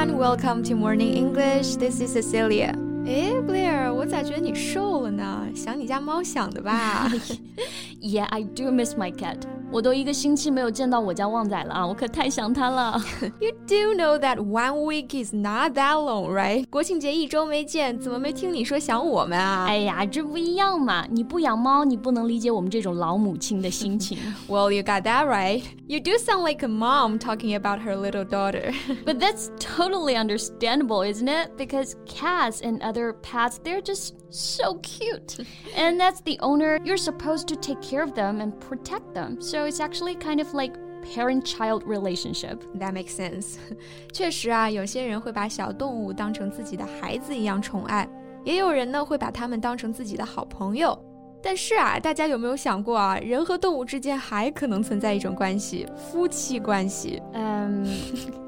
everyone, welcome to Morning English. This is Cecilia. 哎，Blair，我咋觉得你瘦了呢？想你家猫想的吧？Yeah, I do miss my cat. 我都一个星期没有见到我家旺仔了啊，我可太想他了。You do know that one week is not that long, right? 国庆节一周没见，怎么没听你说想我们啊？哎呀，这不一样嘛！你不养猫，你不能理解我们这种老母亲的心情。Well, you got that right. You do sound like a mom talking about her little daughter. But that's totally understandable, isn't it? Because cats and other pets, they're just so cute. And that's the owner, you're supposed to take care of them and protect them. So so it's actually kind of like parent-child relationship. That makes sense. 确实啊，有些人会把小动物当成自己的孩子一样宠爱，也有人呢会把它们当成自己的好朋友。 但是啊，大家有没有想过啊，人和动物之间还可能存在一种关系——夫妻关系？Um,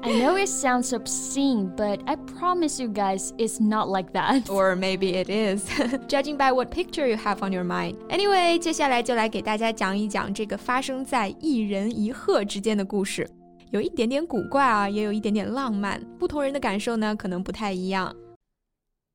I know it sounds obscene, but I promise you guys, it's not like that. Or maybe it is, judging by what picture you have on your mind. Anyway，接下来就来给大家讲一讲这个发生在一人一鹤之间的故事，有一点点古怪啊，也有一点点浪漫，不同人的感受呢可能不太一样。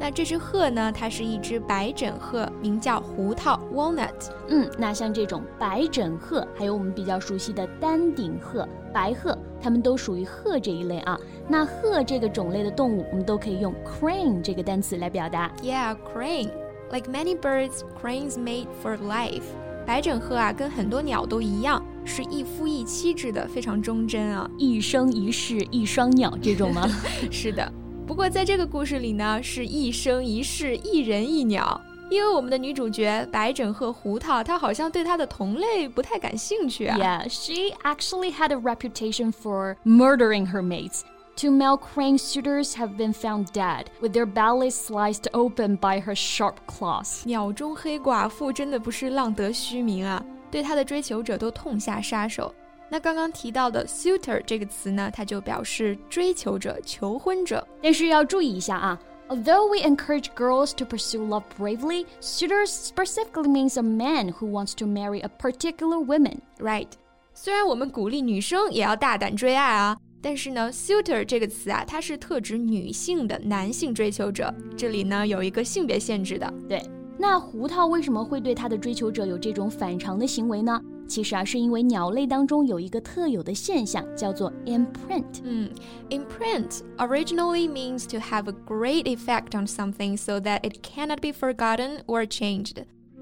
那这只鹤呢？它是一只白枕鹤，名叫胡桃 （walnut）。嗯，那像这种白枕鹤，还有我们比较熟悉的丹顶鹤、白鹤，它们都属于鹤这一类啊。那鹤这个种类的动物，我们都可以用 crane 这个单词来表达。Yeah, crane. Like many birds, cranes mate for life. 白枕鹤啊，跟很多鸟都一样，是一夫一妻制的，非常忠贞啊。一生一世一双鸟这种吗？是的。不过在这个故事里呢，是一生一世一人一鸟，因为我们的女主角白枕鹤胡桃，她好像对她的同类不太感兴趣啊。Yeah, she actually had a reputation for murdering her mates. Two male crane suitors have been found dead, with their bellies sliced open by her sharp claws. 鸟中黑寡妇真的不是浪得虚名啊，对她的追求者都痛下杀手。 那刚刚提到的 suitor 这个词呢，它就表示追求者、求婚者。但是要注意一下啊，Although we encourage girls to pursue love bravely, suitors specifically means a man who wants to marry a particular woman, right? 虽然我们鼓励女生也要大胆追爱啊，但是呢，suitor 这个词啊，它是特指女性的男性追求者，这里呢有一个性别限制的。对，那胡桃为什么会对他的追求者有这种反常的行为呢？其实啊，是因为鸟类当中有一个特有的现象，叫做 imprint。嗯，imprint originally means to have a great effect on something so that it cannot be forgotten or changed。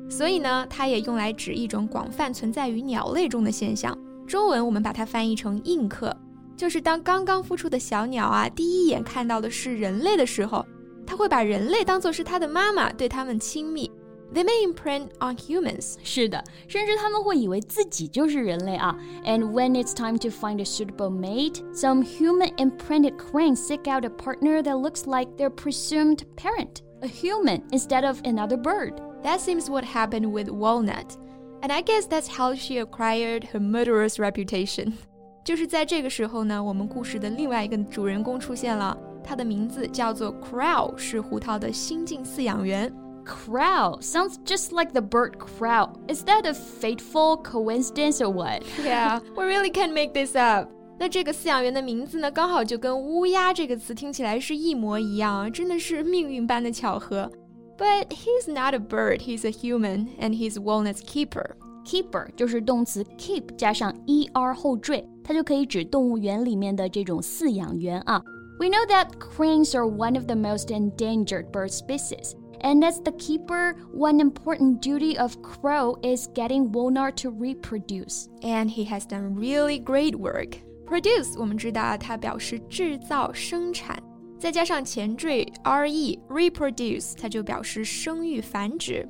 所以呢，它也用来指一种广泛存在于鸟类中的现象。中文我们把它翻译成印刻，就是当刚刚孵出的小鸟啊，第一眼看到的是人类的时候，它会把人类当做是它的妈妈，对它们亲密。They may imprint on humans. 是的，甚至他们会以为自己就是人类啊。And when it's time to find a suitable mate, some human-imprinted cranes seek out a partner that looks like their presumed parent, a human instead of another bird. That seems what happened with Walnut, and I guess that's how she acquired her murderous reputation. 就是在这个时候呢，我们故事的另外一个主人公出现了，他的名字叫做 Crowe，是胡桃的新晋饲养员。Crowe sounds just like the bird crow. Is that a fateful coincidence or what? Yeah, we really can't make this up. 那这个饲养员的名字呢，刚好就跟乌鸦这个词听起来是一模一样啊，真的是命运般的巧合。But he's not a bird, he's a human, and he's one as keeper. Keeper 就是动词 keep 加上 er 后缀，它就可以指动物园里面的这种饲养员啊。We know that cranes are one of the most endangered bird species. And as the keeper, one important duty of Crowe is getting walnut to reproduce. And he has done really great work. Produce 我们知道它表示制造、生产，再加上前缀 re reproduce，它就表示生育、繁殖。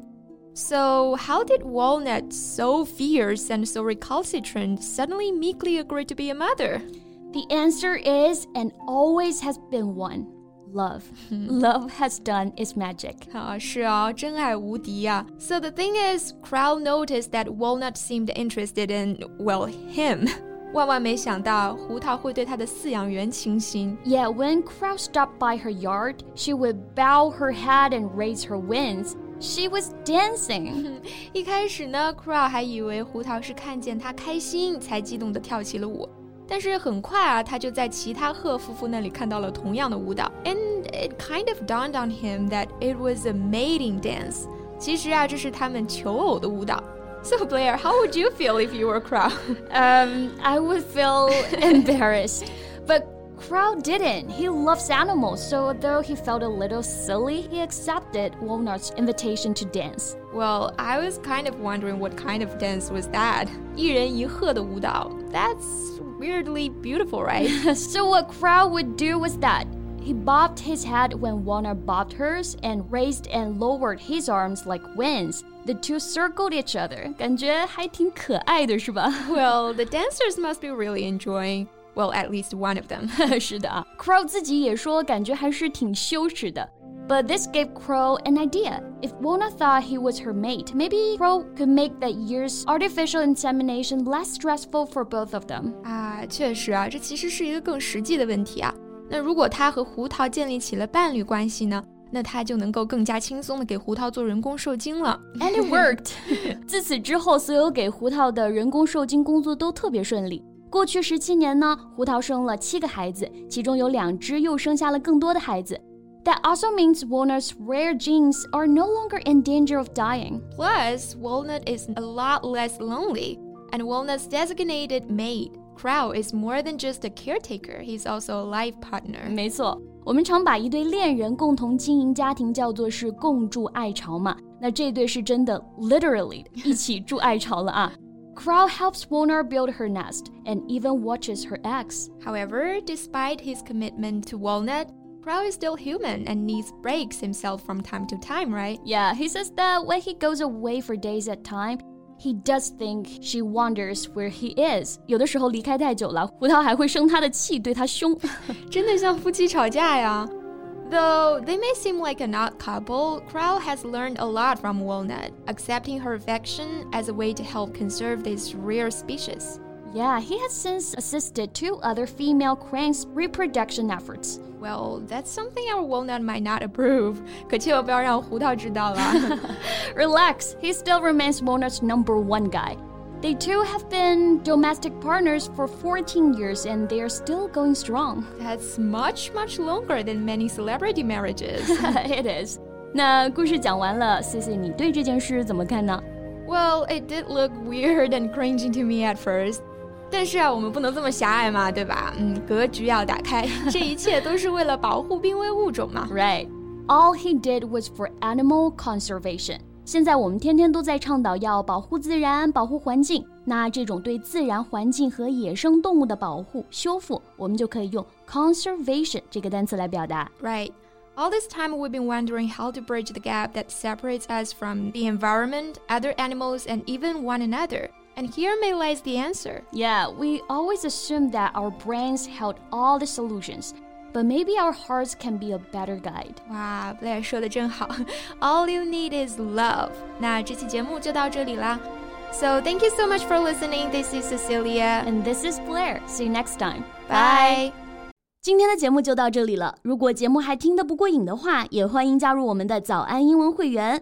So, how did Walnut, so fierce and so recalcitrant, suddenly meekly agree to be a mother? The answer is and always has been one love. love has done its magic. so the thing is, Crowe noticed that Walnut seemed interested in, well, him. 万万没想到，胡桃会对他的饲养员倾心。Yeah, when Crowe stopped by her yard, she would bow her head and raise her wings. She was dancing. 一开始呢，Crowe 但是很快啊，他就在其他赫夫妇那里看到了同样的舞蹈，and it kind of dawned on him that it was a mating dance。其实啊，这是他们求偶的舞蹈。So Blair, how would you feel if you were Crowe? Um, I would feel embarrassed, but Crowe didn't. He loves animals, so although he felt a little silly, he accepted Walnut's invitation to dance. Well, I was kind of wondering what kind of dance was that. 一人一鹤的舞蹈。that's weirdly beautiful, right? so, what Crowe would do was that he bobbed his head when Walnut bobbed hers and raised and lowered his arms like winds. The two circled each other. well, the dancers must be really enjoying well, at least one of them. 自己也说，感觉还是挺羞耻的。but this gave Crowe an idea. If Walnut thought he was her mate, maybe Crowe could make that year's artificial insemination less stressful for both of them. 啊，确实啊，这其实是一个更实际的问题啊。那如果他和胡桃建立起了伴侣关系呢？那他就能够更加轻松的给胡桃做人工受精了，and it worked 自此之后，所有给胡桃的人工受精工作都特别顺利。过去十七年呢，胡桃生了七个孩子，其中有两只又生下了更多的孩子。that also means walnut's rare genes are no longer in danger of dying. Plus, walnut is a lot less lonely, and walnut's designated mate, Crowe, is more than just a caretaker, he's also a life partner. 没错，我们常把一对恋人共同经营家庭叫做是共筑爱巢嘛。那这对是真的 literally 一起筑爱巢了啊。Crowe helps Walnut build her nest and even watches her eggs. However, despite his commitment to Walnut, Crowe is still human and needs breaks himself from time to time, right? Yeah, he says that when he goes away for days at time, he does think she wonders where he is。有的时候离开太久了，胡桃还会生他的气，对他凶。真的像夫妻吵架呀。Though they may seem like an odd couple, Crowe has learned a lot from Walnut, accepting her affection as a way to help conserve this rare species. Yeah, he has since assisted two other female cranes' reproduction efforts. Well, that's something our walnut might not approve. Relax, he still remains walnut's number one guy. They two have been domestic partners for 14 years and they are still going strong. That's much, much longer than many celebrity marriages. it is. 那故事讲完了，C C，你对这件事怎么看呢？Well, it did look weird and cringy to me at first. 但是啊，我们不能这么狭隘嘛，对吧？嗯，格局要打开，这一切都是为了保护濒危物种嘛。Right. All he did was for animal conservation. 现在我们天天都在倡导要保护自然、保护环境。那这种对自然环境和野生动物的保护、修复，我们就可以用 conservation 这个单词来表达。Right. All this time we've been wondering how to bridge the gap that separates us from the environment, other animals, and even one another. And here may lies the answer. Yeah, we always assume that our brains held all the solutions. But maybe our hearts can be a better guide. 哇，Blair 说的真好，All you need is love。那这期节目就到这里啦。So thank you so much for listening. This is Cecilia, and this is Blair. See you next time. Bye. 今天的节目就到这里了。如果节目还听得不过瘾的话，也欢迎加入我们的早安英文会员。